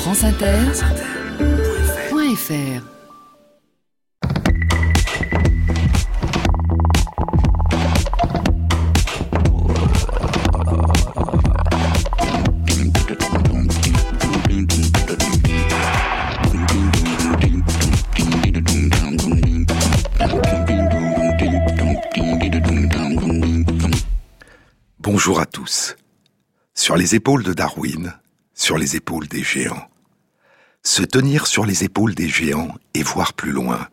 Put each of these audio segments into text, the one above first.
franceinter.fr Bonjour à tous. Sur les épaules de Darwin, sur les épaules des géants. Se tenir sur les épaules des géants et voir plus loin,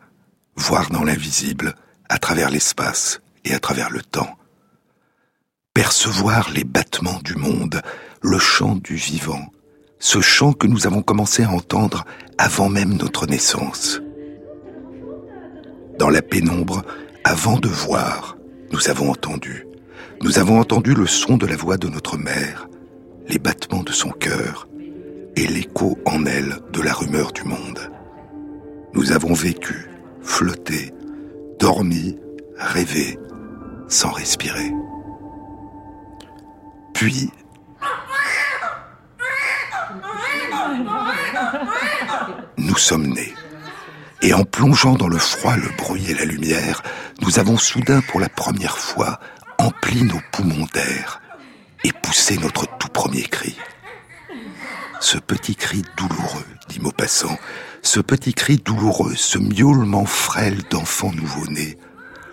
voir dans l'invisible, à travers l'espace et à travers le temps. Percevoir les battements du monde, le chant du vivant, ce chant que nous avons commencé à entendre avant même notre naissance. Dans la pénombre, avant de voir, nous avons entendu. Nous avons entendu le son de la voix de notre mère, les battements de son cœur et l'écho en elle de la rumeur du monde. Nous avons vécu, flotté, dormi, rêvé, sans respirer. Puis, nous sommes nés. Et en plongeant dans le froid, le bruit et la lumière, nous avons soudain pour la première fois empli nos poumons d'air et poussé notre tout premier cri. Ce petit cri douloureux, dit Maupassant, ce petit cri douloureux, ce miaulement frêle d'enfant nouveau-né,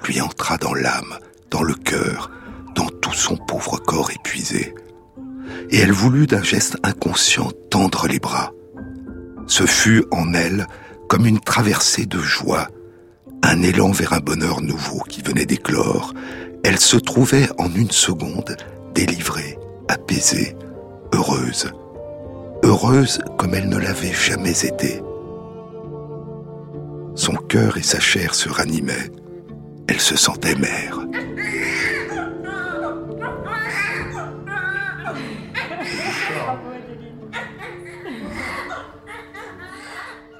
lui entra dans l'âme, dans le cœur, dans tout son pauvre corps épuisé. Et elle voulut d'un geste inconscient tendre les bras. Ce fut en elle comme une traversée de joie, un élan vers un bonheur nouveau qui venait d'éclore, elle se trouvait en une seconde délivrée, apaisée, heureuse. Heureuse comme elle ne l'avait jamais été. Son cœur et sa chair se ranimaient. Elle se sentait mère.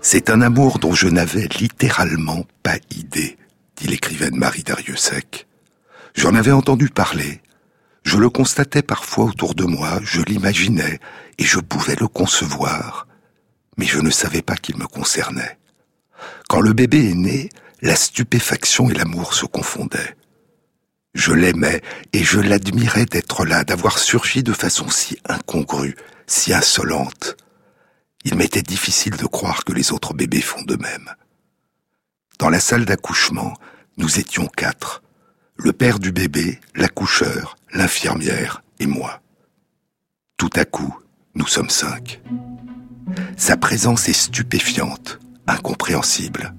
C'est un amour dont je n'avais littéralement pas idée, dit l'écrivaine Marie Dariussec. J'en avais entendu parler. Je le constatais parfois autour de moi, je l'imaginais, et je pouvais le concevoir, mais je ne savais pas qu'il me concernait. Quand le bébé est né, la stupéfaction et l'amour se confondaient. Je l'aimais et je l'admirais d'être là, d'avoir surgi de façon si incongrue, si insolente. Il m'était difficile de croire que les autres bébés font de même. Dans la salle d'accouchement, nous étions quatre, le père du bébé, l'accoucheur, l'infirmière et moi. Tout à coup, nous sommes cinq. Sa présence est stupéfiante, incompréhensible.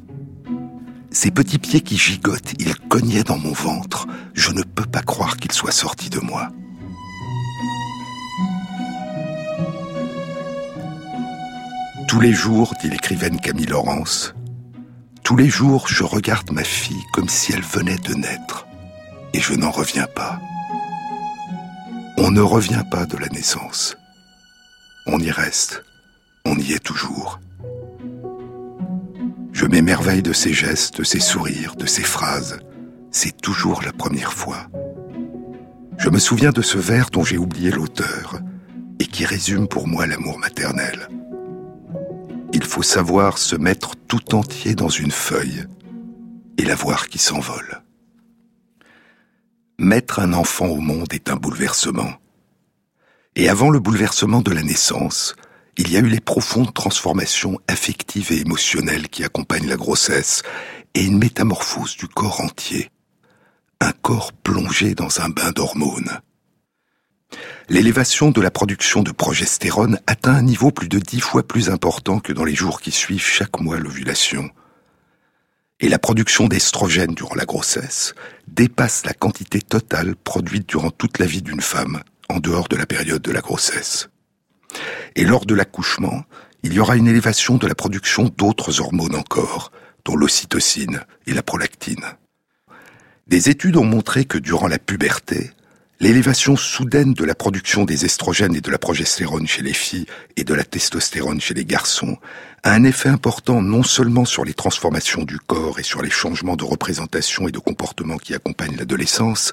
Ses petits pieds qui gigotent, ils cognaient dans mon ventre. Je ne peux pas croire qu'il soit sorti de moi. Tous les jours, dit l'écrivaine Camille Laurence, tous les jours je regarde ma fille comme si elle venait de naître et je n'en reviens pas. On ne revient pas de la naissance. On y reste. On y est toujours. Je m'émerveille de ses gestes, de ses sourires, de ses phrases. C'est toujours la première fois. Je me souviens de ce vers dont j'ai oublié l'auteur et qui résume pour moi l'amour maternel. Il faut savoir se mettre tout entier dans une feuille et la voir qui s'envole. Mettre un enfant au monde est un bouleversement. Et avant le bouleversement de la naissance, il y a eu les profondes transformations affectives et émotionnelles qui accompagnent la grossesse et une métamorphose du corps entier. Un corps plongé dans un bain d'hormones. L'élévation de la production de progestérone atteint un niveau plus de dix fois plus important que dans les jours qui suivent chaque mois l'ovulation et la production d'estrogène durant la grossesse dépasse la quantité totale produite durant toute la vie d'une femme en dehors de la période de la grossesse. Et lors de l'accouchement, il y aura une élévation de la production d'autres hormones encore, dont l'ocytocine et la prolactine. Des études ont montré que durant la puberté, l'élévation soudaine de la production des estrogènes et de la progestérone chez les filles et de la testostérone chez les garçons a un effet important non seulement sur les transformations du corps et sur les changements de représentation et de comportement qui accompagnent l'adolescence,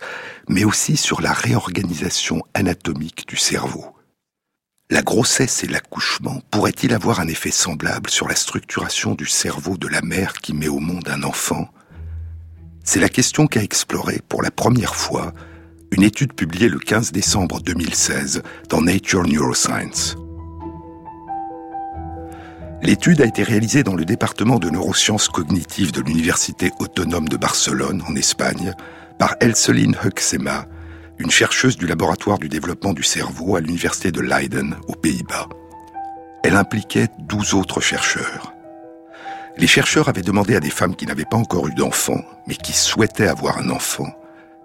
mais aussi sur la réorganisation anatomique du cerveau. La grossesse et l'accouchement pourraient-ils avoir un effet semblable sur la structuration du cerveau de la mère qui met au monde un enfant? C'est la question qu'a explorée pour la première fois une étude publiée le 15 décembre 2016 dans Nature Neuroscience. L'étude a été réalisée dans le département de neurosciences cognitives de l'Université autonome de Barcelone, en Espagne, par Elseline Huxema, une chercheuse du laboratoire du développement du cerveau à l'Université de Leiden, aux Pays-Bas. Elle impliquait 12 autres chercheurs. Les chercheurs avaient demandé à des femmes qui n'avaient pas encore eu d'enfant, mais qui souhaitaient avoir un enfant,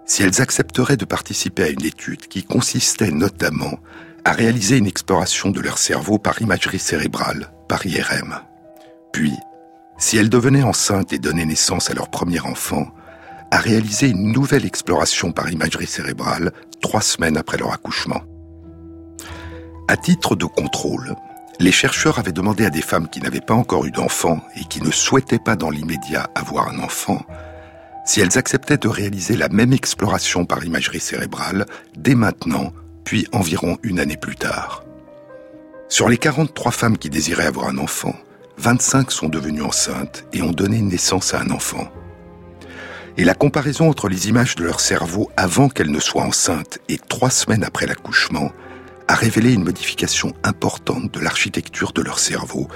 si elles accepteraient de participer à une étude qui consistait notamment à réaliser une exploration de leur cerveau par imagerie cérébrale, par IRM. Puis, si elles devenaient enceintes et donnaient naissance à leur premier enfant, à réaliser une nouvelle exploration par imagerie cérébrale trois semaines après leur accouchement. À titre de contrôle, les chercheurs avaient demandé à des femmes qui n'avaient pas encore eu d'enfant et qui ne souhaitaient pas dans l'immédiat avoir un enfant si elles acceptaient de réaliser la même exploration par imagerie cérébrale dès maintenant, puis environ une année plus tard. Sur les 43 femmes qui désiraient avoir un enfant, 25 sont devenues enceintes et ont donné naissance à un enfant. Et la comparaison entre les images de leur cerveau avant qu'elles ne soient enceintes et trois semaines après l'accouchement a révélé une modification importante de l'architecture de leur cerveau,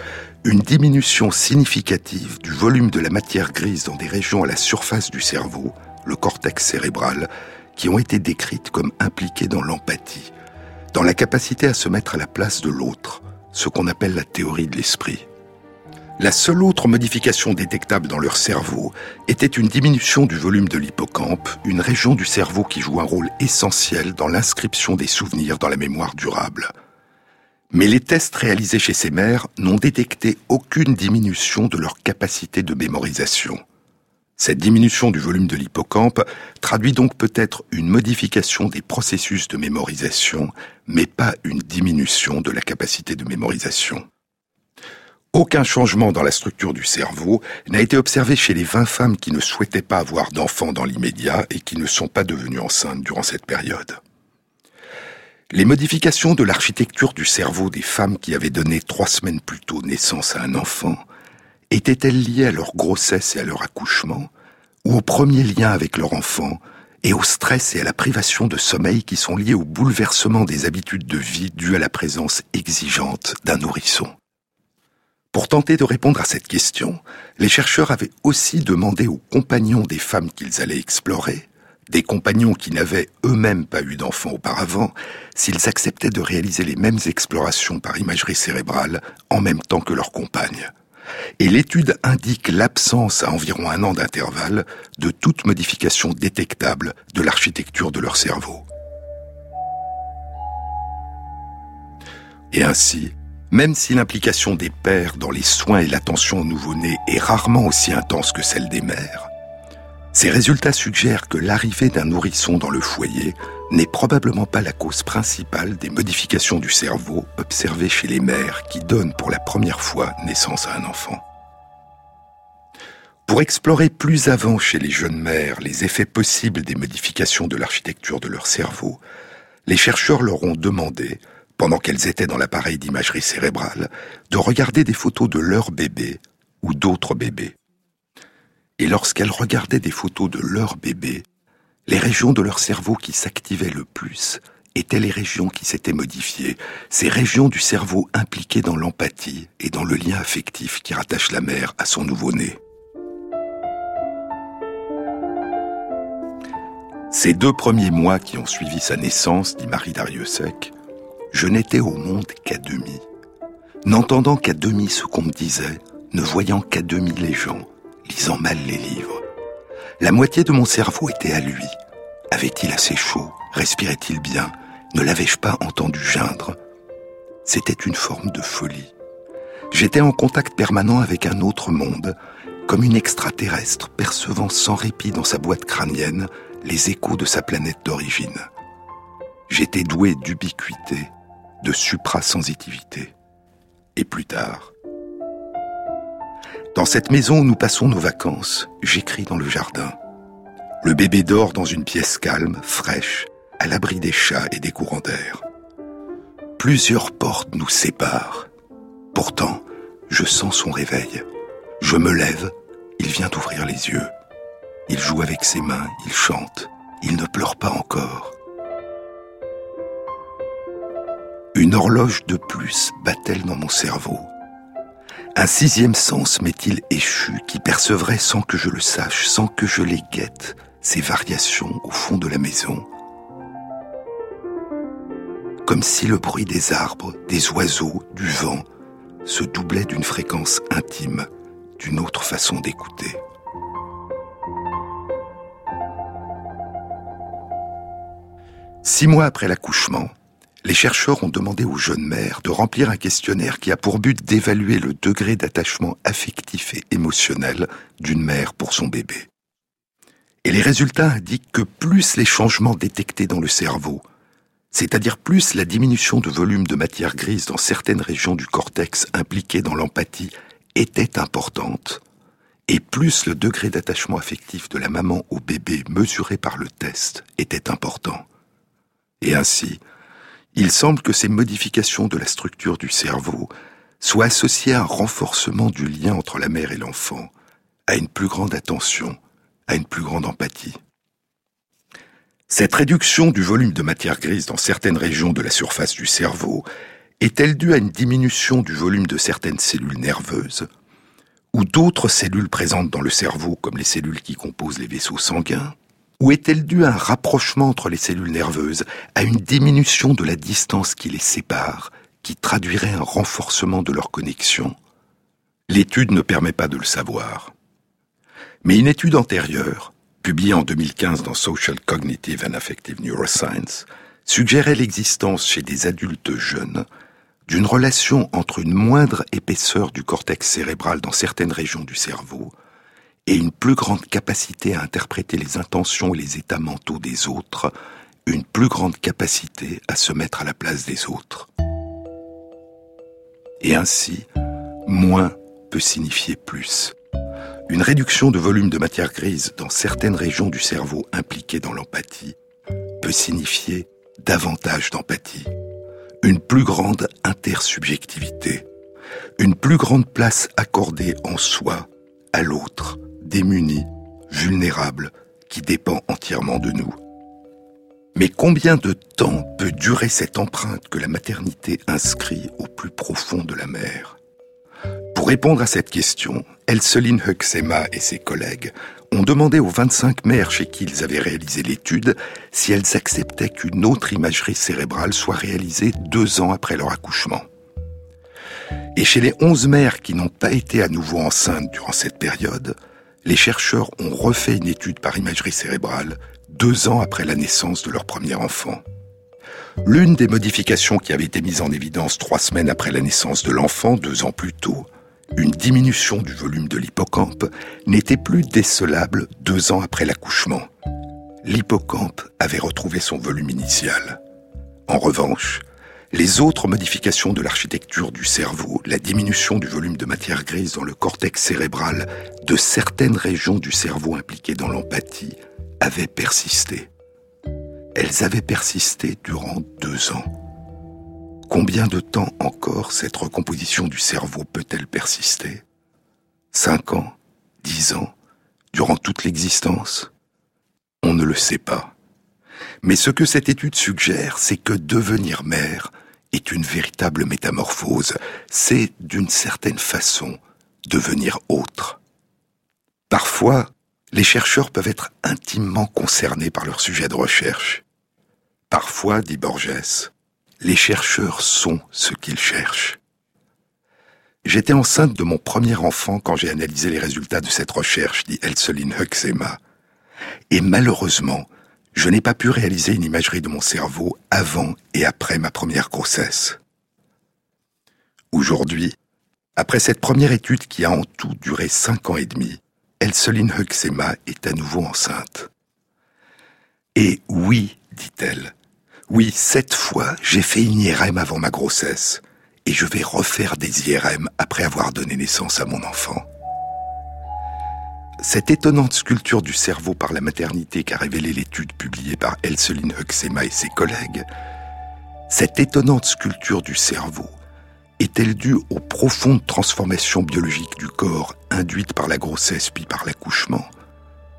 une diminution significative du volume de la matière grise dans des régions à la surface du cerveau, le cortex cérébral, qui ont été décrites comme impliquées dans l'empathie, dans la capacité à se mettre à la place de l'autre, ce qu'on appelle la théorie de l'esprit. La seule autre modification détectable dans leur cerveau était une diminution du volume de l'hippocampe, une région du cerveau qui joue un rôle essentiel dans l'inscription des souvenirs dans la mémoire durable. Mais les tests réalisés chez ces mères n'ont détecté aucune diminution de leur capacité de mémorisation. Cette diminution du volume de l'hippocampe traduit donc peut-être une modification des processus de mémorisation, mais pas une diminution de la capacité de mémorisation. Aucun changement dans la structure du cerveau n'a été observé chez les 20 femmes qui ne souhaitaient pas avoir d'enfants dans l'immédiat et qui ne sont pas devenues enceintes durant cette période. Les modifications de l'architecture du cerveau des femmes qui avaient donné trois semaines plus tôt naissance à un enfant étaient-elles liées à leur grossesse et à leur accouchement, ou au premier lien avec leur enfant, et au stress et à la privation de sommeil qui sont liés au bouleversement des habitudes de vie dues à la présence exigeante d'un nourrisson? Pour tenter de répondre à cette question, les chercheurs avaient aussi demandé aux compagnons des femmes qu'ils allaient explorer, des compagnons qui n'avaient eux-mêmes pas eu d'enfants auparavant, s'ils acceptaient de réaliser les mêmes explorations par imagerie cérébrale en même temps que leurs compagnes. Et l'étude indique l'absence à environ un an d'intervalle de toute modification détectable de l'architecture de leur cerveau. Et ainsi, même si l'implication des pères dans les soins et l'attention au nouveau-né est rarement aussi intense que celle des mères, ces résultats suggèrent que l'arrivée d'un nourrisson dans le foyer n'est probablement pas la cause principale des modifications du cerveau observées chez les mères qui donnent pour la première fois naissance à un enfant. Pour explorer plus avant chez les jeunes mères les effets possibles des modifications de l'architecture de leur cerveau, les chercheurs leur ont demandé pendant qu'elles étaient dans l'appareil d'imagerie cérébrale, de regarder des photos de leur bébé ou d'autres bébés. Et lorsqu'elles regardaient des photos de leur bébé, les régions de leur cerveau qui s'activaient le plus étaient les régions qui s'étaient modifiées, ces régions du cerveau impliquées dans l'empathie et dans le lien affectif qui rattache la mère à son nouveau-né. Ces deux premiers mois qui ont suivi sa naissance, dit Marie Dariussec, je n'étais au monde qu'à demi. N'entendant qu'à demi ce qu'on me disait, ne voyant qu'à demi les gens, lisant mal les livres. La moitié de mon cerveau était à lui. Avait-il assez chaud? Respirait-il bien? Ne l'avais-je pas entendu geindre? C'était une forme de folie. J'étais en contact permanent avec un autre monde, comme une extraterrestre percevant sans répit dans sa boîte crânienne les échos de sa planète d'origine. J'étais doué d'ubiquité, de suprasensitivité. Et plus tard, dans cette maison où nous passons nos vacances, j'écris dans le jardin. Le bébé dort dans une pièce calme, fraîche, à l'abri des chats et des courants d'air. Plusieurs portes nous séparent. Pourtant, je sens son réveil. Je me lève, il vient d'ouvrir les yeux. Il joue avec ses mains, il chante, il ne pleure pas encore. Une horloge de plus bat-elle dans mon cerveau Un sixième sens m'est-il échu qui percevrait sans que je le sache, sans que je les guette, ces variations au fond de la maison Comme si le bruit des arbres, des oiseaux, du vent se doublait d'une fréquence intime, d'une autre façon d'écouter. Six mois après l'accouchement, les chercheurs ont demandé aux jeunes mères de remplir un questionnaire qui a pour but d'évaluer le degré d'attachement affectif et émotionnel d'une mère pour son bébé. Et les résultats indiquent que plus les changements détectés dans le cerveau, c'est-à-dire plus la diminution de volume de matière grise dans certaines régions du cortex impliquées dans l'empathie était importante, et plus le degré d'attachement affectif de la maman au bébé mesuré par le test était important. Et ainsi, il semble que ces modifications de la structure du cerveau soient associées à un renforcement du lien entre la mère et l'enfant, à une plus grande attention, à une plus grande empathie. Cette réduction du volume de matière grise dans certaines régions de la surface du cerveau est-elle due à une diminution du volume de certaines cellules nerveuses ou d'autres cellules présentes dans le cerveau comme les cellules qui composent les vaisseaux sanguins? Ou est-elle due à un rapprochement entre les cellules nerveuses, à une diminution de la distance qui les sépare, qui traduirait un renforcement de leur connexion? L'étude ne permet pas de le savoir. Mais une étude antérieure, publiée en 2015 dans Social Cognitive and Affective Neuroscience, suggérait l'existence chez des adultes jeunes d'une relation entre une moindre épaisseur du cortex cérébral dans certaines régions du cerveau et une plus grande capacité à interpréter les intentions et les états mentaux des autres, une plus grande capacité à se mettre à la place des autres. Et ainsi, moins peut signifier plus. Une réduction de volume de matière grise dans certaines régions du cerveau impliquées dans l'empathie peut signifier davantage d'empathie, une plus grande intersubjectivité, une plus grande place accordée en soi à l'autre, démunis, vulnérables, qui dépend entièrement de nous. Mais combien de temps peut durer cette empreinte que la maternité inscrit au plus profond de la mère Pour répondre à cette question, Elseline Huxema et ses collègues ont demandé aux 25 mères chez qui ils avaient réalisé l'étude si elles acceptaient qu'une autre imagerie cérébrale soit réalisée deux ans après leur accouchement. Et chez les 11 mères qui n'ont pas été à nouveau enceintes durant cette période, les chercheurs ont refait une étude par imagerie cérébrale deux ans après la naissance de leur premier enfant. L'une des modifications qui avait été mise en évidence trois semaines après la naissance de l'enfant, deux ans plus tôt, une diminution du volume de l'hippocampe, n'était plus décelable deux ans après l'accouchement. L'hippocampe avait retrouvé son volume initial. En revanche, les autres modifications de l'architecture du cerveau, la diminution du volume de matière grise dans le cortex cérébral de certaines régions du cerveau impliquées dans l'empathie, avaient persisté. Elles avaient persisté durant deux ans. Combien de temps encore cette recomposition du cerveau peut-elle persister? Cinq ans? Dix ans? Durant toute l'existence? On ne le sait pas. Mais ce que cette étude suggère, c'est que devenir mère est une véritable métamorphose. C'est, d'une certaine façon, devenir autre. Parfois, les chercheurs peuvent être intimement concernés par leur sujet de recherche. Parfois, dit Borges, les chercheurs sont ce qu'ils cherchent. J'étais enceinte de mon premier enfant quand j'ai analysé les résultats de cette recherche, dit Elseline Huxema. Et malheureusement, je n'ai pas pu réaliser une imagerie de mon cerveau avant et après ma première grossesse. Aujourd'hui, après cette première étude qui a en tout duré cinq ans et demi, Elseline Huxema est à nouveau enceinte. Et oui, dit-elle, oui, cette fois, j'ai fait une IRM avant ma grossesse, et je vais refaire des IRM après avoir donné naissance à mon enfant. Cette étonnante sculpture du cerveau par la maternité qu'a révélé l'étude publiée par Elseline Huxema et ses collègues, Cette étonnante sculpture du cerveau est-elle due aux profondes transformations biologiques du corps induites par la grossesse puis par l'accouchement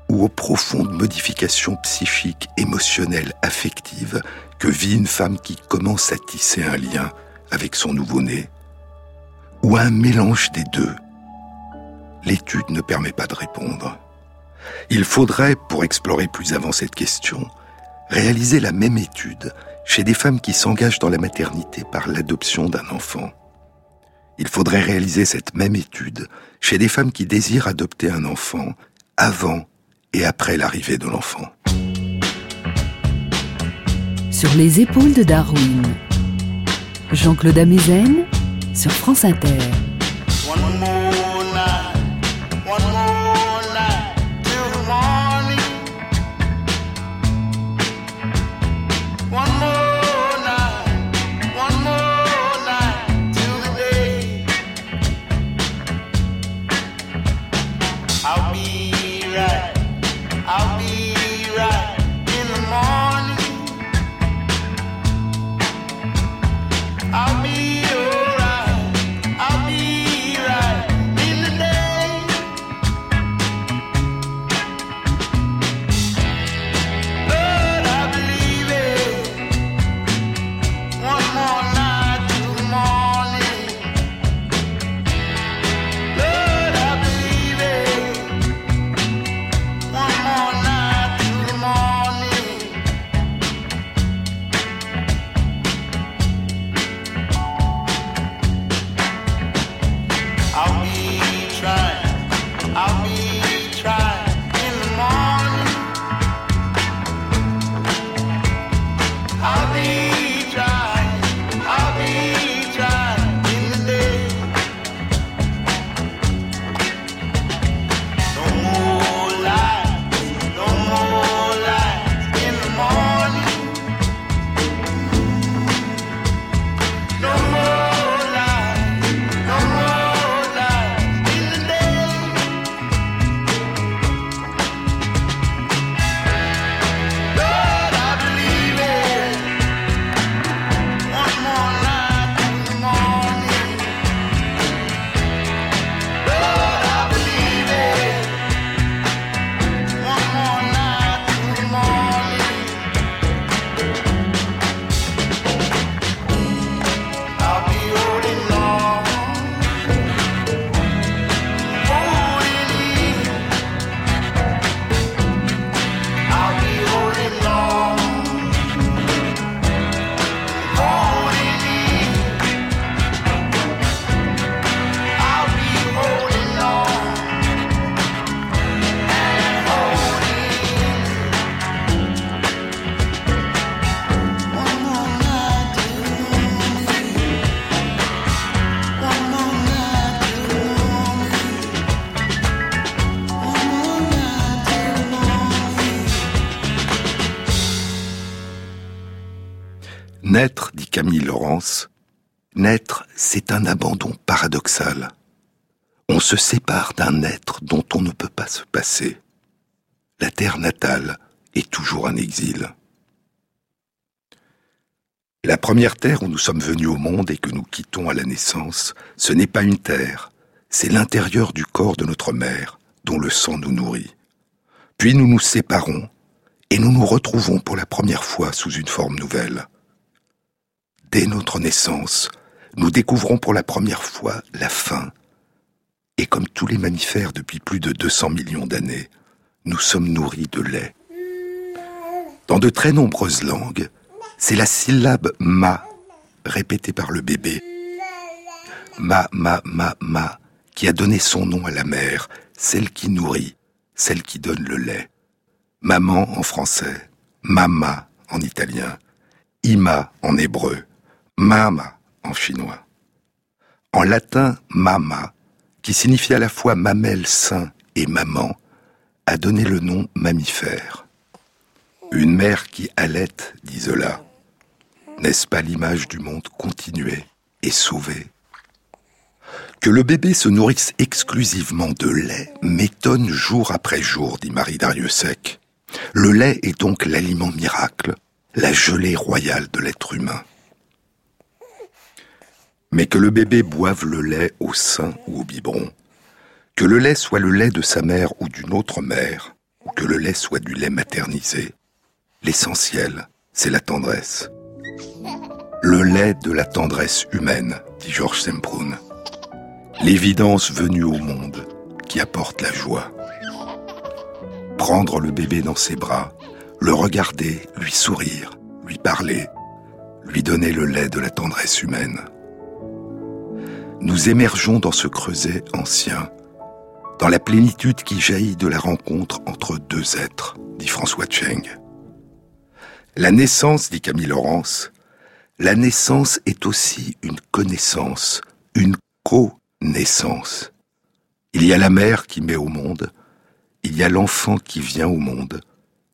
ou aux profondes modifications psychiques, émotionnelles, affectives que vit une femme qui commence à tisser un lien avec son nouveau-né Ou un mélange des deux L'étude ne permet pas de répondre. Il faudrait, pour explorer plus avant cette question, réaliser la même étude chez des femmes qui s'engagent dans la maternité par l'adoption d'un enfant. Il faudrait réaliser cette même étude chez des femmes qui désirent adopter un enfant avant et après l'arrivée de l'enfant. Sur les épaules de Darwin, Jean-Claude Amezen sur France Inter. Se sépare d'un être dont on ne peut pas se passer. La terre natale est toujours un exil. La première terre où nous sommes venus au monde et que nous quittons à la naissance, ce n'est pas une terre, c'est l'intérieur du corps de notre mère, dont le sang nous nourrit. Puis nous nous séparons, et nous nous retrouvons pour la première fois sous une forme nouvelle. Dès notre naissance, nous découvrons pour la première fois la faim. Et comme tous les mammifères depuis plus de 200 millions d'années, nous sommes nourris de lait. Dans de très nombreuses langues, c'est la syllabe ma répétée par le bébé. Ma, ma, ma, ma, qui a donné son nom à la mère, celle qui nourrit, celle qui donne le lait. Maman en français, mama en italien, ima en hébreu, mama en chinois. En latin, mama, qui signifie à la fois mamelle sain et maman, a donné le nom mammifère. Une mère qui allait, dit Zola. N'est-ce pas l'image du monde continué et sauvé? Que le bébé se nourrisse exclusivement de lait m'étonne jour après jour, dit Marie Dariussec. Le lait est donc l'aliment miracle, la gelée royale de l'être humain. Mais que le bébé boive le lait au sein ou au biberon, que le lait soit le lait de sa mère ou d'une autre mère, ou que le lait soit du lait maternisé, l'essentiel, c'est la tendresse. Le lait de la tendresse humaine, dit Georges Semprun. L'évidence venue au monde qui apporte la joie. Prendre le bébé dans ses bras, le regarder, lui sourire, lui parler, lui donner le lait de la tendresse humaine. Nous émergeons dans ce creuset ancien, dans la plénitude qui jaillit de la rencontre entre deux êtres, dit François Cheng. La naissance, dit Camille Laurence, la naissance est aussi une connaissance, une co-naissance. Il y a la mère qui met au monde, il y a l'enfant qui vient au monde,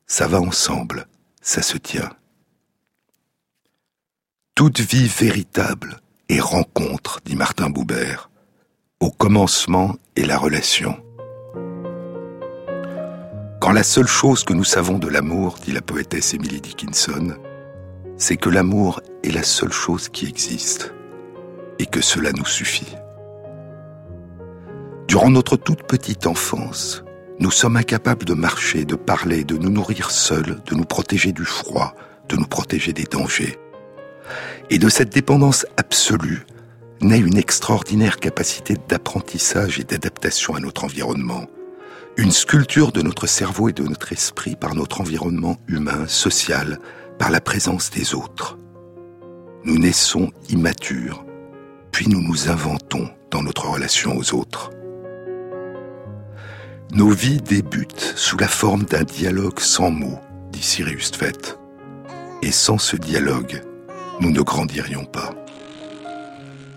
ça va ensemble, ça se tient. Toute vie véritable est rencontre, dit Martin Boubert. Au commencement est la relation. Quand la seule chose que nous savons de l'amour, dit la poétesse Emily Dickinson, c'est que l'amour est la seule chose qui existe et que cela nous suffit. Durant notre toute petite enfance, nous sommes incapables de marcher, de parler, de nous nourrir seuls, de nous protéger du froid, de nous protéger des dangers. Et de cette dépendance absolue naît une extraordinaire capacité d'apprentissage et d'adaptation à notre environnement, une sculpture de notre cerveau et de notre esprit par notre environnement humain, social, par la présence des autres. Nous naissons immatures, puis nous nous inventons dans notre relation aux autres. Nos vies débutent sous la forme d'un dialogue sans mots, dit Sirius Tvet. Et sans ce dialogue, nous ne grandirions pas.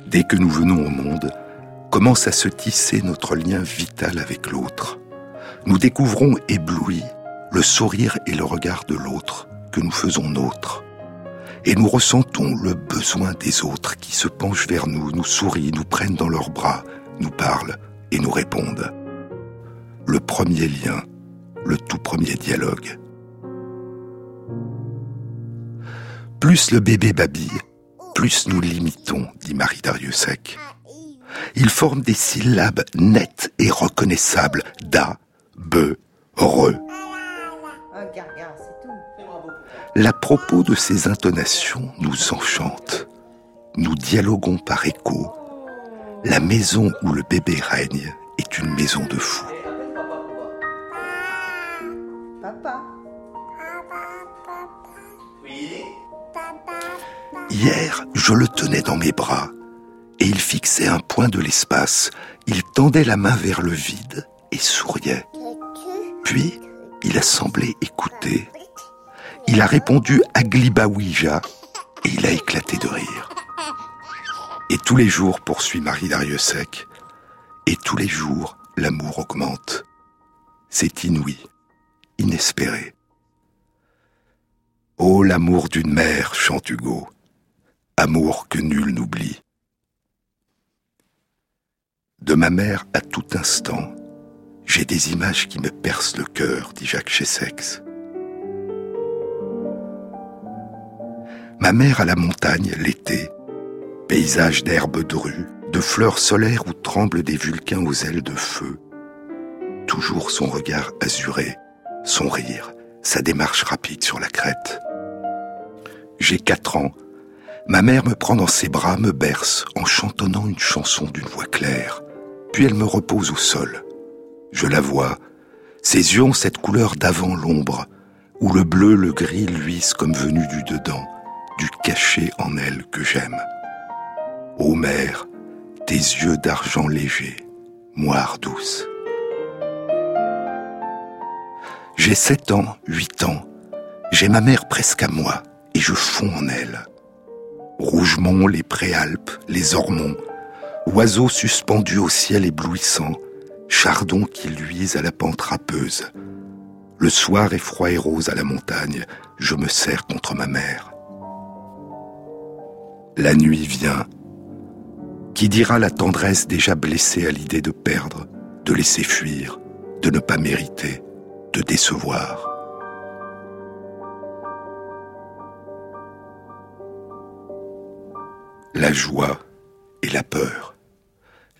Dès que nous venons au monde, commence à se tisser notre lien vital avec l'autre. Nous découvrons éblouis le sourire et le regard de l'autre que nous faisons nôtre. Et nous ressentons le besoin des autres qui se penchent vers nous, nous sourient, nous prennent dans leurs bras, nous parlent et nous répondent le premier lien, le tout premier dialogue. Plus le bébé babille, plus nous l'imitons, dit Marie Dariussec. Il forme des syllabes nettes et reconnaissables da, be, re. La propos de ces intonations nous enchante. Nous dialoguons par écho. La maison où le bébé règne est une maison de fous. Hier, je le tenais dans mes bras, et il fixait un point de l'espace. Il tendait la main vers le vide et souriait. Puis, il a semblé écouter. Il a répondu Aglibawija et il a éclaté de rire. Et tous les jours, poursuit Marie Dariussec, et tous les jours, l'amour augmente. C'est inouï, inespéré. Oh, l'amour d'une mère, chante Hugo amour que nul n'oublie. De ma mère à tout instant, j'ai des images qui me percent le cœur, dit Jacques Chessex. Ma mère à la montagne l'été, paysage d'herbes drues, de fleurs solaires où tremblent des vulcains aux ailes de feu. Toujours son regard azuré, son rire, sa démarche rapide sur la crête. J'ai quatre ans, Ma mère me prend dans ses bras, me berce, en chantonnant une chanson d'une voix claire. Puis elle me repose au sol. Je la vois. Ses yeux ont cette couleur d'avant l'ombre, où le bleu, le gris luisent comme venu du dedans, du cachet en elle que j'aime. Ô mère, tes yeux d'argent léger, moire douce. J'ai sept ans, huit ans, j'ai ma mère presque à moi, et je fonds en elle. Rougemont, les préalpes, les Ormonts, oiseaux suspendus au ciel éblouissant, chardons qui luisent à la pente râpeuse. Le soir est froid et rose à la montagne, je me serre contre ma mère. La nuit vient. Qui dira la tendresse déjà blessée à l'idée de perdre, de laisser fuir, de ne pas mériter, de décevoir La joie et la peur.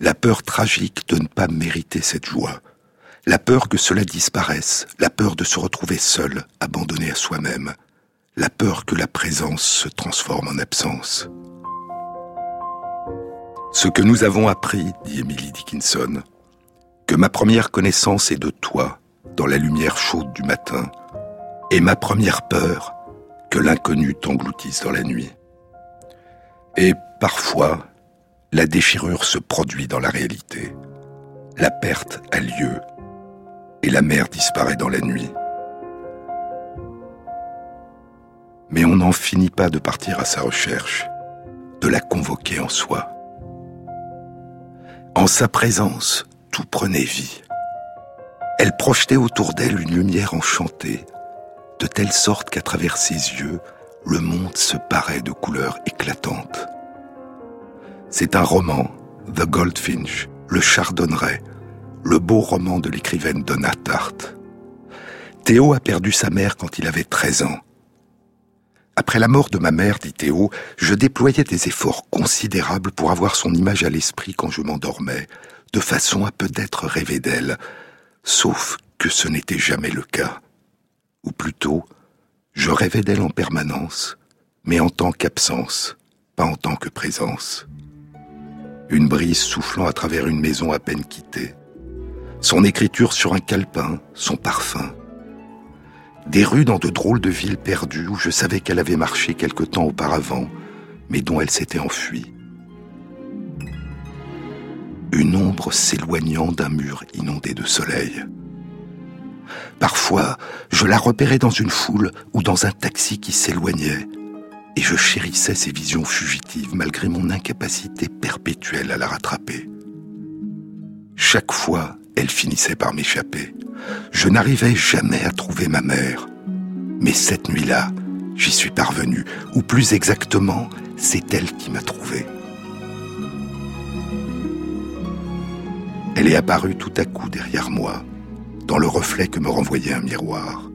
La peur tragique de ne pas mériter cette joie. La peur que cela disparaisse, la peur de se retrouver seul, abandonné à soi-même. La peur que la présence se transforme en absence. Ce que nous avons appris, dit Emily Dickinson, que ma première connaissance est de toi, dans la lumière chaude du matin, et ma première peur, que l'inconnu t'engloutisse dans la nuit. Et parfois, la déchirure se produit dans la réalité. La perte a lieu, et la mer disparaît dans la nuit. Mais on n'en finit pas de partir à sa recherche, de la convoquer en soi. En sa présence, tout prenait vie. Elle projetait autour d'elle une lumière enchantée, de telle sorte qu'à travers ses yeux, le monde se parait de couleurs éclatantes. C'est un roman, The Goldfinch, le chardonneret, le beau roman de l'écrivaine Donna Tartt. Théo a perdu sa mère quand il avait 13 ans. Après la mort de ma mère, dit Théo, je déployais des efforts considérables pour avoir son image à l'esprit quand je m'endormais, de façon à peut-être rêver d'elle, sauf que ce n'était jamais le cas. Ou plutôt, je rêvais d'elle en permanence, mais en tant qu'absence, pas en tant que présence. Une brise soufflant à travers une maison à peine quittée, son écriture sur un calepin, son parfum, des rues dans de drôles de villes perdues où je savais qu'elle avait marché quelque temps auparavant, mais dont elle s'était enfuie. Une ombre s'éloignant d'un mur inondé de soleil. Parfois, je la repérais dans une foule ou dans un taxi qui s'éloignait, et je chérissais ces visions fugitives malgré mon incapacité perpétuelle à la rattraper. Chaque fois, elle finissait par m'échapper. Je n'arrivais jamais à trouver ma mère. Mais cette nuit-là, j'y suis parvenu, ou plus exactement, c'est elle qui m'a trouvé. Elle est apparue tout à coup derrière moi, dans le reflet que me renvoyait un miroir.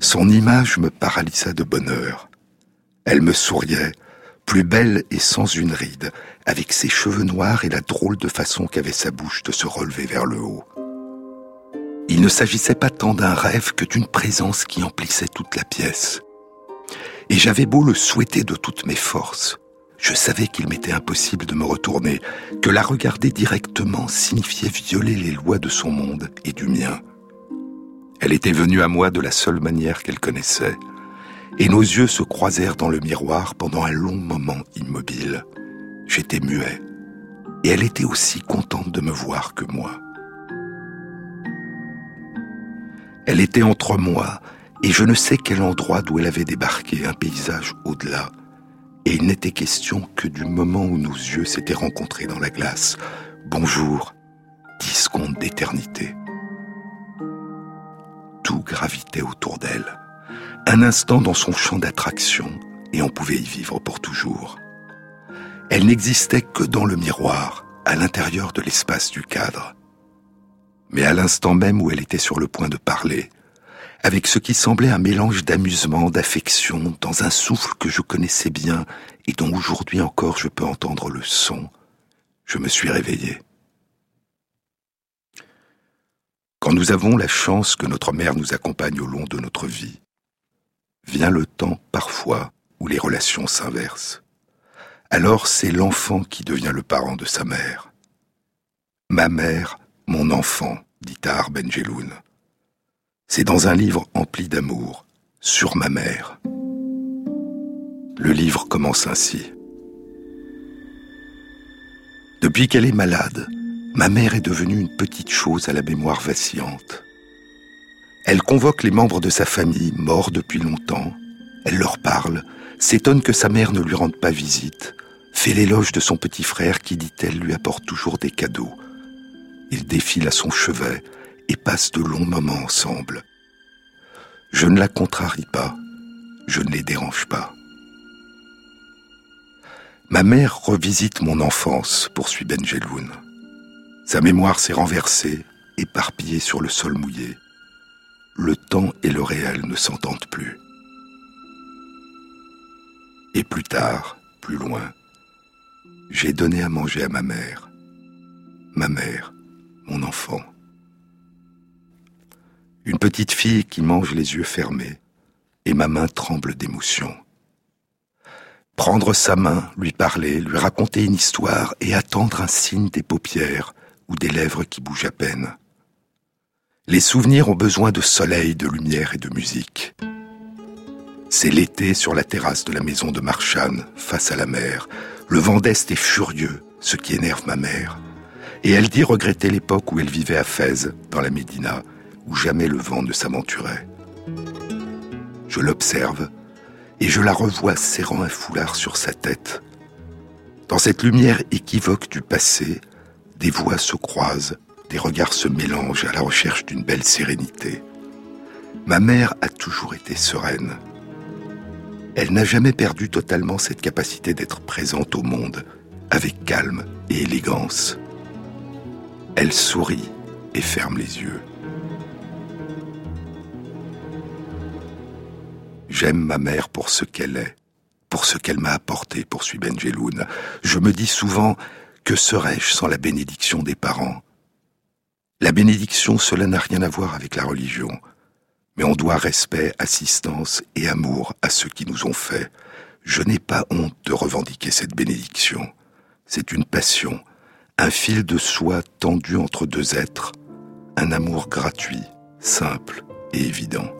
Son image me paralysa de bonheur. Elle me souriait, plus belle et sans une ride, avec ses cheveux noirs et la drôle de façon qu'avait sa bouche de se relever vers le haut. Il ne s'agissait pas tant d'un rêve que d'une présence qui emplissait toute la pièce. Et j'avais beau le souhaiter de toutes mes forces, je savais qu'il m'était impossible de me retourner, que la regarder directement signifiait violer les lois de son monde et du mien. Elle était venue à moi de la seule manière qu'elle connaissait, et nos yeux se croisèrent dans le miroir pendant un long moment immobile. J'étais muet, et elle était aussi contente de me voir que moi. Elle était entre moi et je ne sais quel endroit d'où elle avait débarqué, un paysage au-delà. Et il n'était question que du moment où nos yeux s'étaient rencontrés dans la glace. Bonjour, dix secondes d'éternité. Tout gravitait autour d'elle. Un instant dans son champ d'attraction, et on pouvait y vivre pour toujours. Elle n'existait que dans le miroir, à l'intérieur de l'espace du cadre mais à l'instant même où elle était sur le point de parler, avec ce qui semblait un mélange d'amusement, d'affection, dans un souffle que je connaissais bien et dont aujourd'hui encore je peux entendre le son, je me suis réveillé. Quand nous avons la chance que notre mère nous accompagne au long de notre vie, vient le temps parfois où les relations s'inversent. Alors c'est l'enfant qui devient le parent de sa mère. Ma mère mon enfant, dit Tahar Benjeloun. C'est dans un livre empli d'amour, sur ma mère. Le livre commence ainsi. Depuis qu'elle est malade, ma mère est devenue une petite chose à la mémoire vacillante. Elle convoque les membres de sa famille, morts depuis longtemps. Elle leur parle, s'étonne que sa mère ne lui rende pas visite, fait l'éloge de son petit frère qui, dit-elle, lui apporte toujours des cadeaux, ils défilent à son chevet et passent de longs moments ensemble. Je ne la contrarie pas, je ne les dérange pas. Ma mère revisite mon enfance, poursuit Benjeloun. Sa mémoire s'est renversée, éparpillée sur le sol mouillé. Le temps et le réel ne s'entendent plus. Et plus tard, plus loin, j'ai donné à manger à ma mère. Ma mère, mon enfant. Une petite fille qui mange les yeux fermés, et ma main tremble d'émotion. Prendre sa main, lui parler, lui raconter une histoire et attendre un signe des paupières ou des lèvres qui bougent à peine. Les souvenirs ont besoin de soleil, de lumière et de musique. C'est l'été sur la terrasse de la maison de Marchane, face à la mer. Le vent d'Est est furieux, ce qui énerve ma mère. Et elle dit regretter l'époque où elle vivait à Fès, dans la Médina, où jamais le vent ne s'aventurait. Je l'observe, et je la revois serrant un foulard sur sa tête. Dans cette lumière équivoque du passé, des voix se croisent, des regards se mélangent à la recherche d'une belle sérénité. Ma mère a toujours été sereine. Elle n'a jamais perdu totalement cette capacité d'être présente au monde, avec calme et élégance. Elle sourit et ferme les yeux. J'aime ma mère pour ce qu'elle est, pour ce qu'elle m'a apporté, poursuit Benjeloun. Je me dis souvent, que serais-je sans la bénédiction des parents? La bénédiction, cela n'a rien à voir avec la religion, mais on doit respect, assistance et amour à ceux qui nous ont fait. Je n'ai pas honte de revendiquer cette bénédiction. C'est une passion, un fil de soie tendu entre deux êtres, un amour gratuit, simple et évident.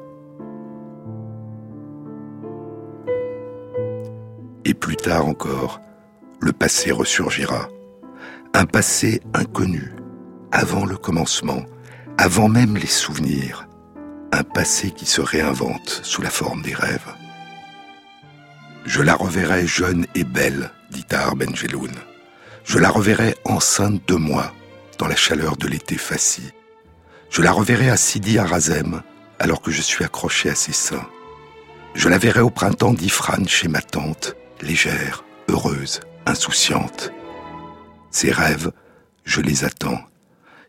Et plus tard encore, le passé ressurgira. Un passé inconnu, avant le commencement, avant même les souvenirs. Un passé qui se réinvente sous la forme des rêves. Je la reverrai jeune et belle, dit Tahar Benjeloun. Je la reverrai enceinte de moi, dans la chaleur de l'été fasci. Je la reverrai à Sidi Arazem, alors que je suis accroché à ses seins. Je la verrai au printemps d'Ifran chez ma tante, légère, heureuse, insouciante. Ces rêves, je les attends,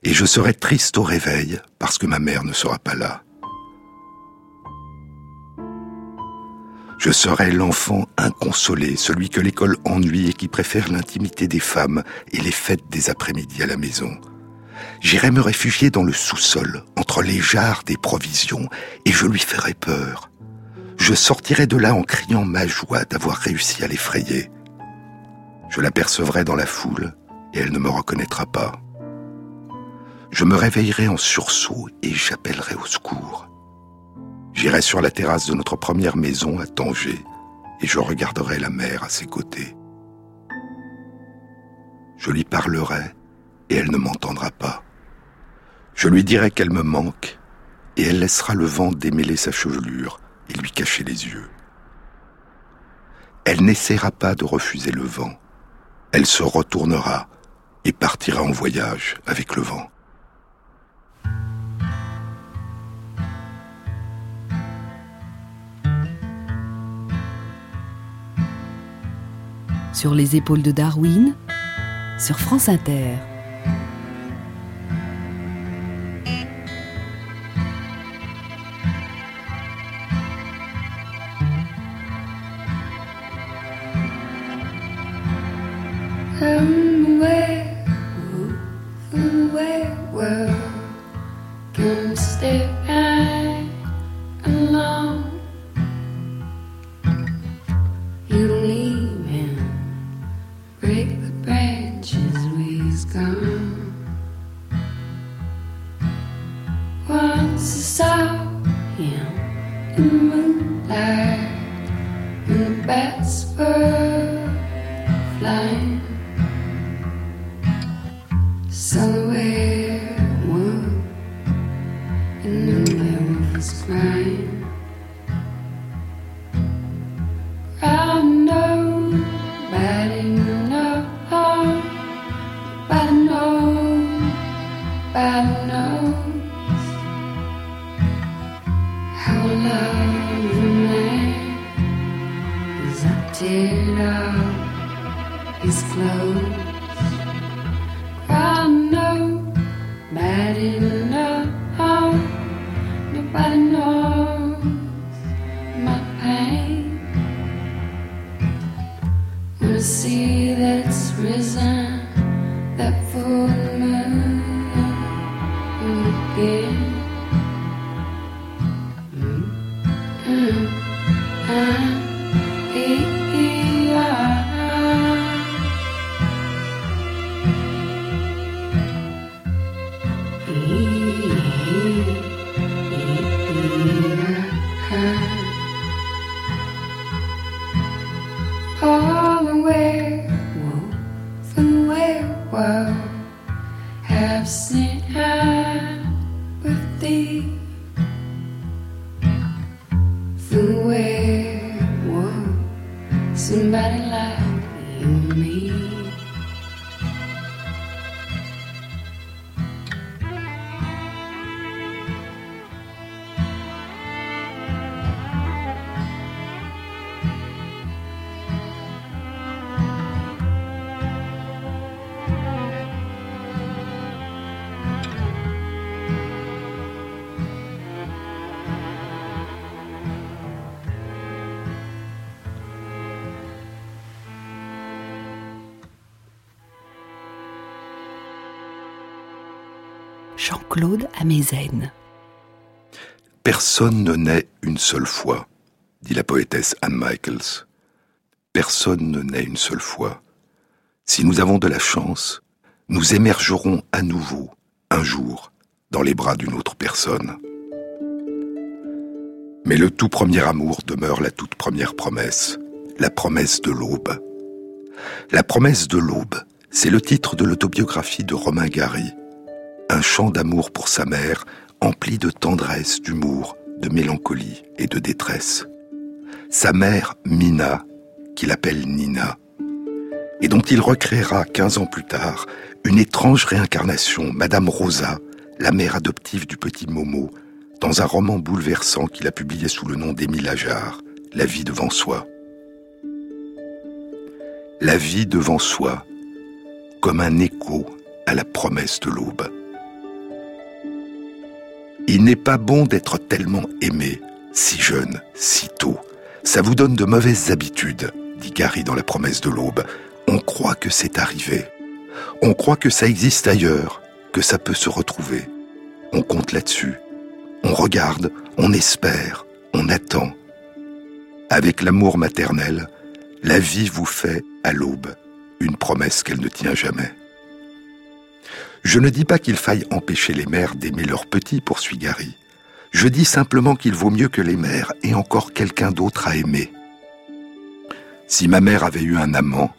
et je serai triste au réveil parce que ma mère ne sera pas là. Je serai l'enfant inconsolé, celui que l'école ennuie et qui préfère l'intimité des femmes et les fêtes des après-midi à la maison. J'irai me réfugier dans le sous-sol, entre les jarres des provisions, et je lui ferai peur je sortirai de là en criant ma joie d'avoir réussi à l'effrayer. Je l'apercevrai dans la foule et elle ne me reconnaîtra pas. Je me réveillerai en sursaut et j'appellerai au secours. J'irai sur la terrasse de notre première maison à Tanger et je regarderai la mer à ses côtés. Je lui parlerai et elle ne m'entendra pas. Je lui dirai qu'elle me manque et elle laissera le vent démêler sa chevelure lui cacher les yeux. Elle n'essaiera pas de refuser le vent. Elle se retournera et partira en voyage avec le vent. Sur les épaules de Darwin, sur France Inter. far away, from where world have seen. Jean-Claude Amezen. Personne ne naît une seule fois, dit la poétesse Anne Michaels. Personne ne naît une seule fois. Si nous avons de la chance, nous émergerons à nouveau, un jour, dans les bras d'une autre personne. Mais le tout premier amour demeure la toute première promesse, la promesse de l'aube. La promesse de l'aube, c'est le titre de l'autobiographie de Romain Gary, un chant d'amour pour sa mère, empli de tendresse, d'humour, de mélancolie et de détresse. Sa mère, Mina, qu'il appelle Nina, et dont il recréera quinze ans plus tard une étrange réincarnation, Madame Rosa, la mère adoptive du petit Momo, dans un roman bouleversant qu'il a publié sous le nom d'Émile Ajar, La vie devant soi. La vie devant soi, comme un écho à la promesse de l'aube. Il n'est pas bon d'être tellement aimé, si jeune, si tôt. Ça vous donne de mauvaises habitudes, dit Gary dans La promesse de l'aube. On croit que c'est arrivé. On croit que ça existe ailleurs, que ça peut se retrouver. On compte là-dessus. On regarde, on espère, on attend. Avec l'amour maternel, la vie vous fait, à l'aube, une promesse qu'elle ne tient jamais. Je ne dis pas qu'il faille empêcher les mères d'aimer leurs petits, poursuit Gary. Je dis simplement qu'il vaut mieux que les mères aient encore quelqu'un d'autre à aimer. Si ma mère avait eu un amant,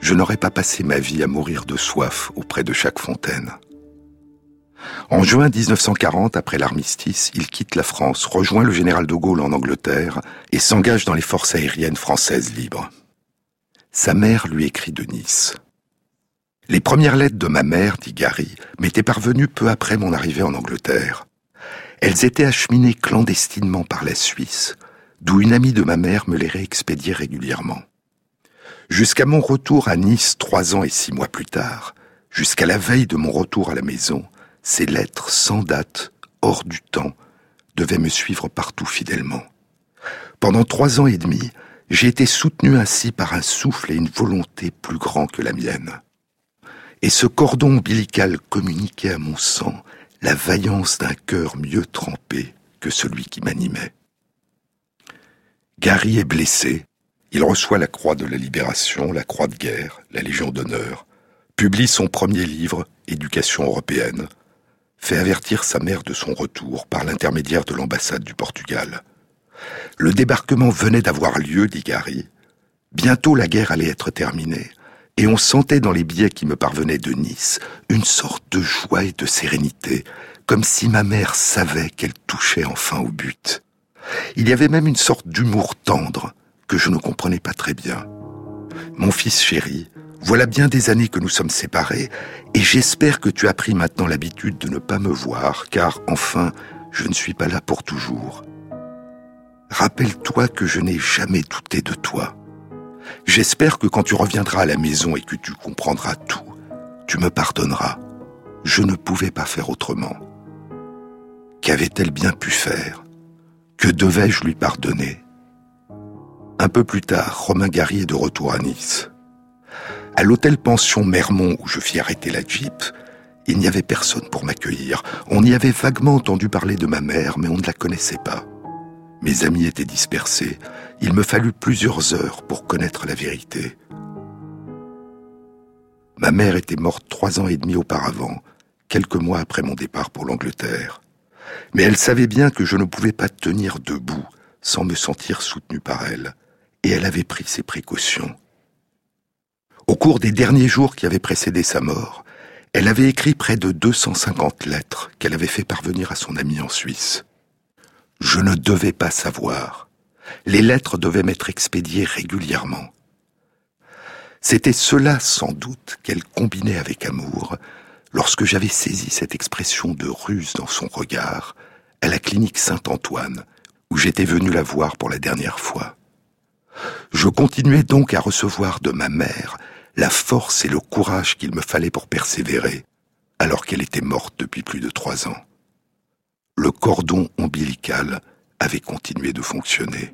je n'aurais pas passé ma vie à mourir de soif auprès de chaque fontaine. En juin 1940, après l'armistice, il quitte la France, rejoint le général de Gaulle en Angleterre et s'engage dans les forces aériennes françaises libres. Sa mère lui écrit de Nice. Les premières lettres de ma mère, dit Gary, m'étaient parvenues peu après mon arrivée en Angleterre. Elles étaient acheminées clandestinement par la Suisse, d'où une amie de ma mère me les réexpédiait régulièrement. Jusqu'à mon retour à Nice trois ans et six mois plus tard, jusqu'à la veille de mon retour à la maison, ces lettres sans date, hors du temps, devaient me suivre partout fidèlement. Pendant trois ans et demi, j'ai été soutenu ainsi par un souffle et une volonté plus grands que la mienne et ce cordon ombilical communiquait à mon sang la vaillance d'un cœur mieux trempé que celui qui m'animait. Gary est blessé, il reçoit la croix de la libération, la croix de guerre, la Légion d'honneur, publie son premier livre, Éducation européenne, fait avertir sa mère de son retour par l'intermédiaire de l'ambassade du Portugal. Le débarquement venait d'avoir lieu, dit Gary. Bientôt la guerre allait être terminée et on sentait dans les billets qui me parvenaient de Nice une sorte de joie et de sérénité, comme si ma mère savait qu'elle touchait enfin au but. Il y avait même une sorte d'humour tendre que je ne comprenais pas très bien. Mon fils chéri, voilà bien des années que nous sommes séparés, et j'espère que tu as pris maintenant l'habitude de ne pas me voir, car enfin, je ne suis pas là pour toujours. Rappelle-toi que je n'ai jamais douté de toi. J'espère que quand tu reviendras à la maison et que tu comprendras tout, tu me pardonneras. Je ne pouvais pas faire autrement. Qu'avait-elle bien pu faire? Que devais-je lui pardonner? Un peu plus tard, Romain Gary est de retour à Nice. À l'hôtel pension Mermont où je fis arrêter la Jeep, il n'y avait personne pour m'accueillir. On y avait vaguement entendu parler de ma mère, mais on ne la connaissait pas. Mes amis étaient dispersés. Il me fallut plusieurs heures pour connaître la vérité. Ma mère était morte trois ans et demi auparavant, quelques mois après mon départ pour l'Angleterre. Mais elle savait bien que je ne pouvais pas tenir debout sans me sentir soutenu par elle, et elle avait pris ses précautions. Au cours des derniers jours qui avaient précédé sa mort, elle avait écrit près de 250 lettres qu'elle avait fait parvenir à son ami en Suisse. Je ne devais pas savoir. Les lettres devaient m'être expédiées régulièrement. C'était cela sans doute qu'elle combinait avec amour lorsque j'avais saisi cette expression de ruse dans son regard à la clinique Saint-Antoine où j'étais venu la voir pour la dernière fois. Je continuais donc à recevoir de ma mère la force et le courage qu'il me fallait pour persévérer, alors qu'elle était morte depuis plus de trois ans. Le cordon ombilical avait continué de fonctionner.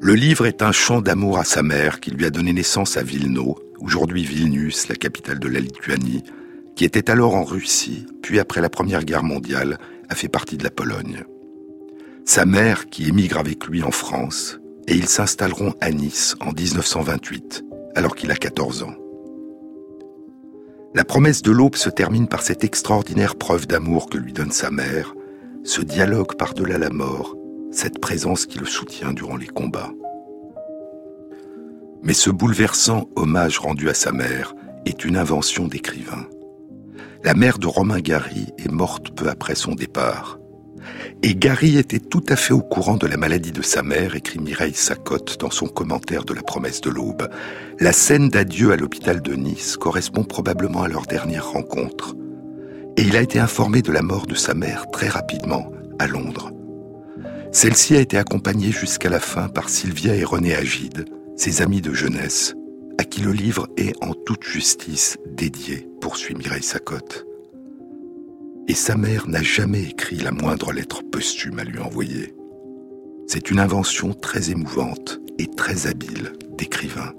Le livre est un chant d'amour à sa mère qui lui a donné naissance à Vilno, aujourd'hui Vilnius, la capitale de la Lituanie, qui était alors en Russie, puis après la Première Guerre mondiale, a fait partie de la Pologne. Sa mère qui émigre avec lui en France, et ils s'installeront à Nice en 1928, alors qu'il a 14 ans. La promesse de l'aube se termine par cette extraordinaire preuve d'amour que lui donne sa mère, ce dialogue par-delà la mort, cette présence qui le soutient durant les combats. Mais ce bouleversant hommage rendu à sa mère est une invention d'écrivain. La mère de Romain Gary est morte peu après son départ. Et Gary était tout à fait au courant de la maladie de sa mère, écrit Mireille Sacotte dans son commentaire de La promesse de l'aube. La scène d'adieu à l'hôpital de Nice correspond probablement à leur dernière rencontre. Et il a été informé de la mort de sa mère très rapidement, à Londres. Celle-ci a été accompagnée jusqu'à la fin par Sylvia et René Agide, ses amis de jeunesse, à qui le livre est en toute justice dédié, poursuit Mireille Sacotte. Et sa mère n'a jamais écrit la moindre lettre posthume à lui envoyer. C'est une invention très émouvante et très habile d'écrivain.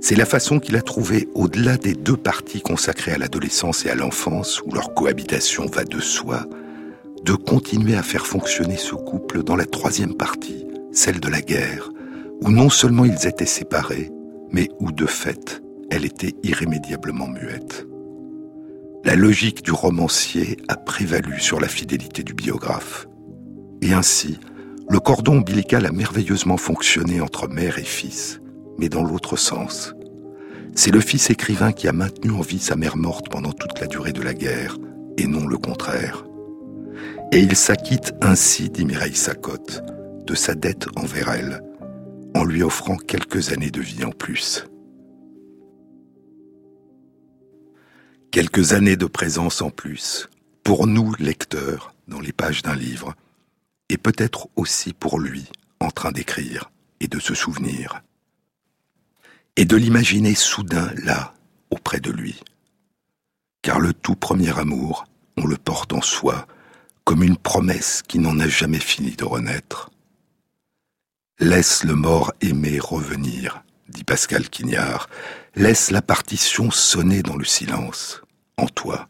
C'est la façon qu'il a trouvée, au-delà des deux parties consacrées à l'adolescence et à l'enfance, où leur cohabitation va de soi, de continuer à faire fonctionner ce couple dans la troisième partie, celle de la guerre, où non seulement ils étaient séparés, mais où de fait, elle était irrémédiablement muette. La logique du romancier a prévalu sur la fidélité du biographe. Et ainsi, le cordon ombilical a merveilleusement fonctionné entre mère et fils, mais dans l'autre sens. C'est le fils écrivain qui a maintenu en vie sa mère morte pendant toute la durée de la guerre, et non le contraire. Et il s'acquitte ainsi, dit Mireille Sacotte, de sa dette envers elle, en lui offrant quelques années de vie en plus. Quelques années de présence en plus, pour nous, lecteurs, dans les pages d'un livre, et peut-être aussi pour lui, en train d'écrire et de se souvenir. Et de l'imaginer soudain là, auprès de lui. Car le tout premier amour, on le porte en soi, comme une promesse qui n'en a jamais fini de renaître. Laisse le mort aimé revenir, dit Pascal Quignard. Laisse la partition sonner dans le silence, toi.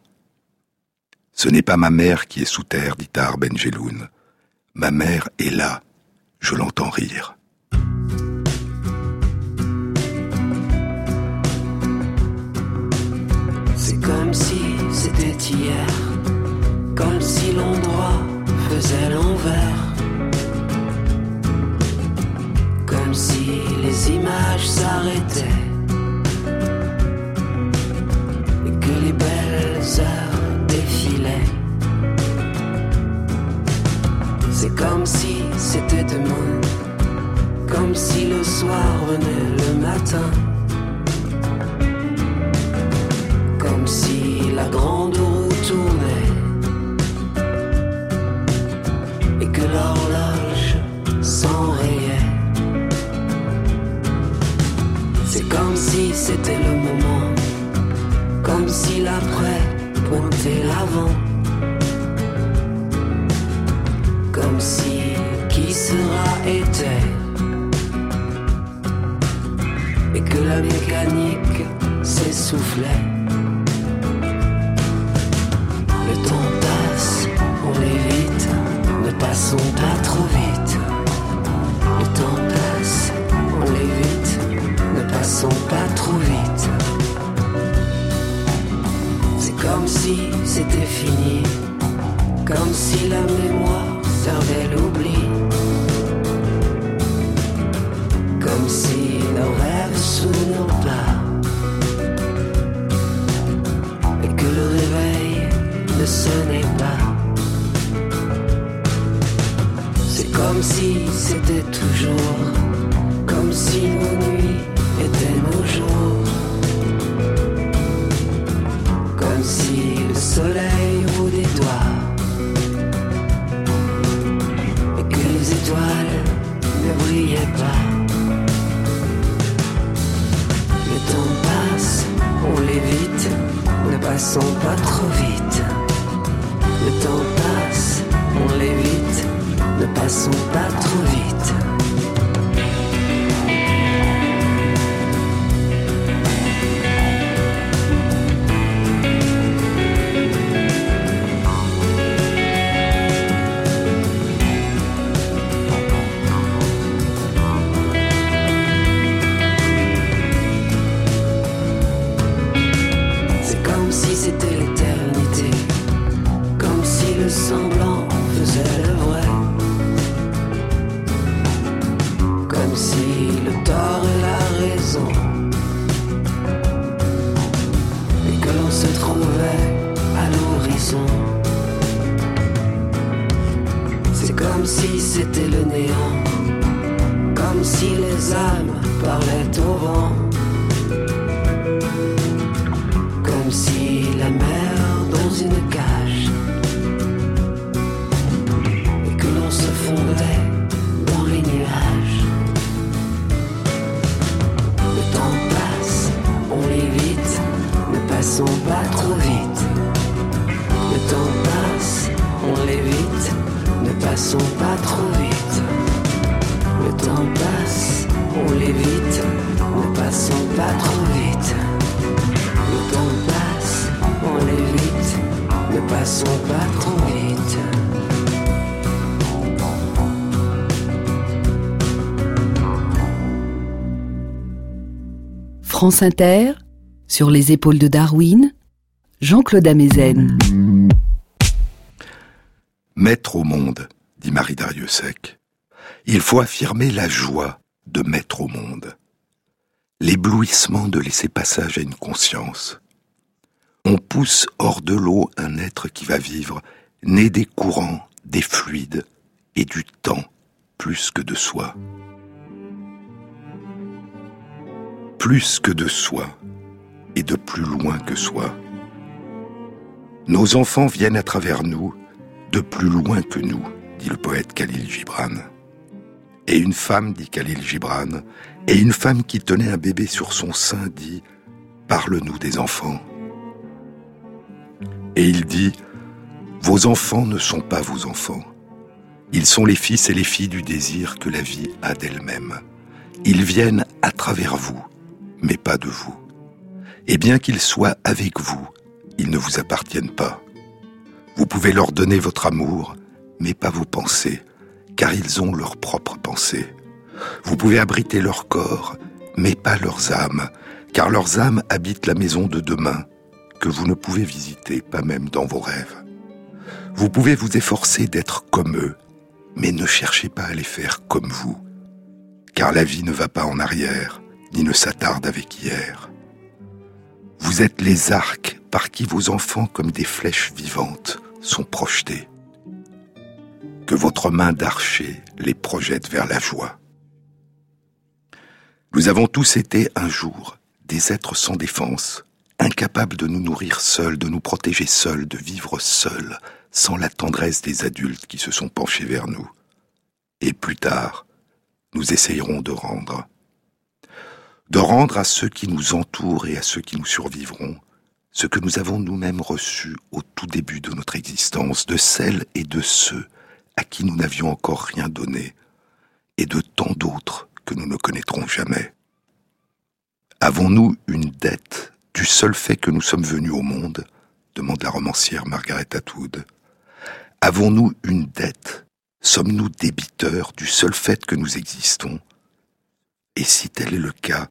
Ce n'est pas ma mère qui est sous terre, dit Tar Benjeloun. Ma mère est là, je l'entends rire. C'est comme si c'était hier comme si l'endroit faisait l'envers, comme si les images s'arrêtaient et que les belles heures défilaient. C'est comme si c'était demain, comme si le soir venait le matin. Comme si la grande roue tournait que l'horloge s'enrayait. C'est comme si c'était le moment, comme si l'après pointait l'avant, comme si qui sera était. et que la mécanique s'essoufflait. Le temps passe, on l'évite, ne passons pas trop vite. Le temps passe, on l'évite, ne passons pas si c'était fini, comme si la mémoire servait l'oubli. Comme si nos rêves souvenant pas. Et que le réveil ne sonnait pas. C'est comme si c'était toujours. Comme si nos nuits étaient nos jours. Soleil vous des doigts. Et que les étoiles ne brillaient pas. Le temps passe, on l'évite, ne passons pas trop vite. Le temps passe, on l'évite, ne passons pas trop vite. Pas trop vite. Le temps passe, on l'évite, ne passons pas trop vite. Le temps passe, on l'évite, ne passons pas trop vite. Le temps passe, on l'évite, ne passons pas trop vite. France Inter, sur les épaules de Darwin, Jean-Claude Amezen. Mettre au monde, dit Marie Dariussec, il faut affirmer la joie de mettre au monde, l'éblouissement de laisser passage à une conscience. On pousse hors de l'eau un être qui va vivre, né des courants, des fluides et du temps plus que de soi. Plus que de soi et de plus loin que soi. Nos enfants viennent à travers nous de plus loin que nous, dit le poète Khalil Gibran. Et une femme, dit Khalil Gibran, et une femme qui tenait un bébé sur son sein dit Parle-nous des enfants. Et il dit Vos enfants ne sont pas vos enfants. Ils sont les fils et les filles du désir que la vie a d'elle-même. Ils viennent à travers vous, mais pas de vous. Et bien qu'ils soient avec vous, ils ne vous appartiennent pas. Vous pouvez leur donner votre amour, mais pas vos pensées, car ils ont leurs propres pensées. Vous pouvez abriter leur corps, mais pas leurs âmes, car leurs âmes habitent la maison de demain, que vous ne pouvez visiter, pas même dans vos rêves. Vous pouvez vous efforcer d'être comme eux, mais ne cherchez pas à les faire comme vous, car la vie ne va pas en arrière, ni ne s'attarde avec hier. Vous êtes les arcs par qui vos enfants, comme des flèches vivantes, sont projetés. Que votre main d'archer les projette vers la joie. Nous avons tous été un jour des êtres sans défense, incapables de nous nourrir seuls, de nous protéger seuls, de vivre seuls, sans la tendresse des adultes qui se sont penchés vers nous. Et plus tard, nous essayerons de rendre. De rendre à ceux qui nous entourent et à ceux qui nous survivront ce que nous avons nous-mêmes reçu au tout début de notre existence, de celles et de ceux à qui nous n'avions encore rien donné, et de tant d'autres que nous ne connaîtrons jamais. Avons-nous une dette du seul fait que nous sommes venus au monde? demande la romancière Margaret Atwood. Avons-nous une dette? Sommes-nous débiteurs du seul fait que nous existons? Et si tel est le cas,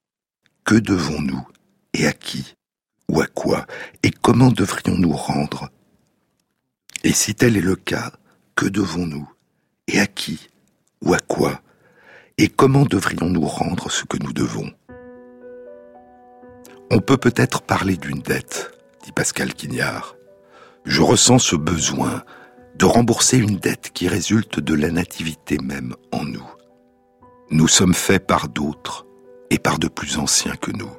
que devons-nous et à qui ou à quoi et comment devrions-nous rendre? Et si tel est le cas, que devons-nous et à qui ou à quoi et comment devrions-nous rendre ce que nous devons? On peut peut-être parler d'une dette, dit Pascal Quignard. Je ressens ce besoin de rembourser une dette qui résulte de la nativité même en nous. Nous sommes faits par d'autres et par de plus anciens que nous.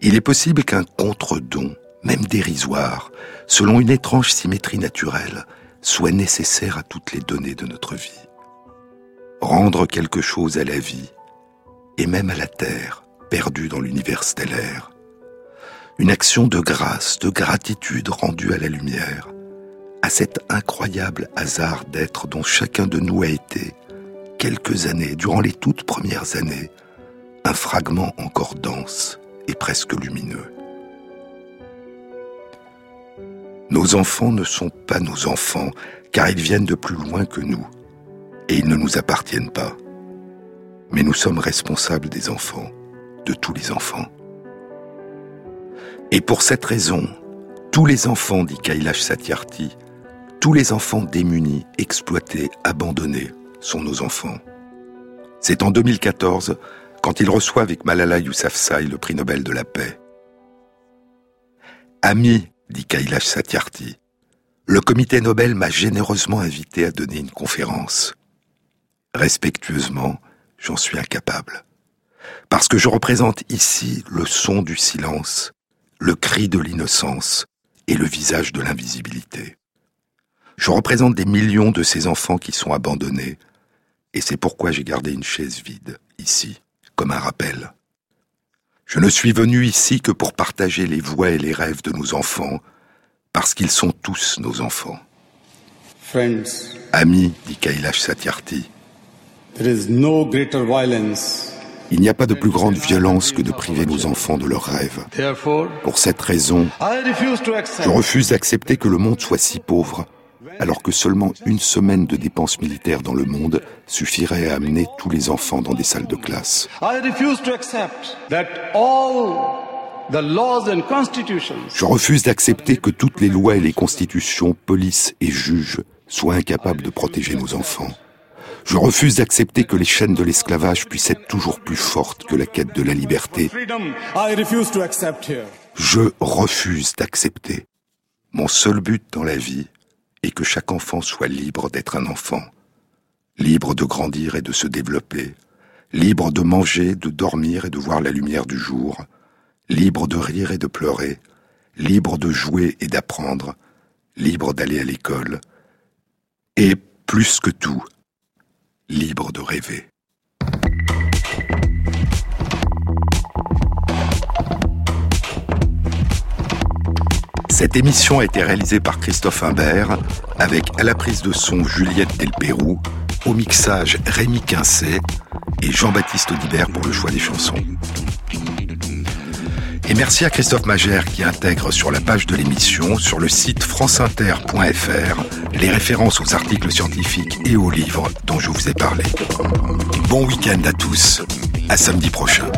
Il est possible qu'un contre-don, même dérisoire, selon une étrange symétrie naturelle, soit nécessaire à toutes les données de notre vie. Rendre quelque chose à la vie, et même à la Terre, perdue dans l'univers stellaire. Une action de grâce, de gratitude rendue à la lumière, à cet incroyable hasard d'être dont chacun de nous a été, quelques années, durant les toutes premières années, un fragment encore dense et presque lumineux. Nos enfants ne sont pas nos enfants, car ils viennent de plus loin que nous, et ils ne nous appartiennent pas. Mais nous sommes responsables des enfants, de tous les enfants. Et pour cette raison, tous les enfants, dit Kailash Satyarthi, tous les enfants démunis, exploités, abandonnés sont nos enfants. C'est en 2014 quand il reçoit avec Malala Yousafzai le prix Nobel de la paix. Ami, dit Kailash Satyarthi, le comité Nobel m'a généreusement invité à donner une conférence. Respectueusement, j'en suis incapable. Parce que je représente ici le son du silence, le cri de l'innocence et le visage de l'invisibilité. Je représente des millions de ces enfants qui sont abandonnés, et c'est pourquoi j'ai gardé une chaise vide, ici, comme un rappel. Je ne suis venu ici que pour partager les voix et les rêves de nos enfants, parce qu'ils sont tous nos enfants. Friends, Amis, dit Kailash Satyarthi, there is no greater violence. il n'y a pas de plus grande violence que de priver nos enfants de leurs rêves. Pour cette raison, je refuse d'accepter que le monde soit si pauvre alors que seulement une semaine de dépenses militaires dans le monde suffirait à amener tous les enfants dans des salles de classe. Je refuse d'accepter que toutes les lois et les constitutions, polices et juges soient incapables de protéger nos enfants. Je refuse d'accepter que les chaînes de l'esclavage puissent être toujours plus fortes que la quête de la liberté. Je refuse d'accepter. Mon seul but dans la vie est que chaque enfant soit libre d'être un enfant, libre de grandir et de se développer, libre de manger, de dormir et de voir la lumière du jour, libre de rire et de pleurer, libre de jouer et d'apprendre, libre d'aller à l'école, et plus que tout, libre de rêver. Cette émission a été réalisée par Christophe Imbert, avec à la prise de son Juliette Delpérou, au mixage Rémi Quincet et Jean-Baptiste Audibert pour le choix des chansons. Et merci à Christophe Magère qui intègre sur la page de l'émission, sur le site franceinter.fr, les références aux articles scientifiques et aux livres dont je vous ai parlé. Bon week-end à tous, à samedi prochain.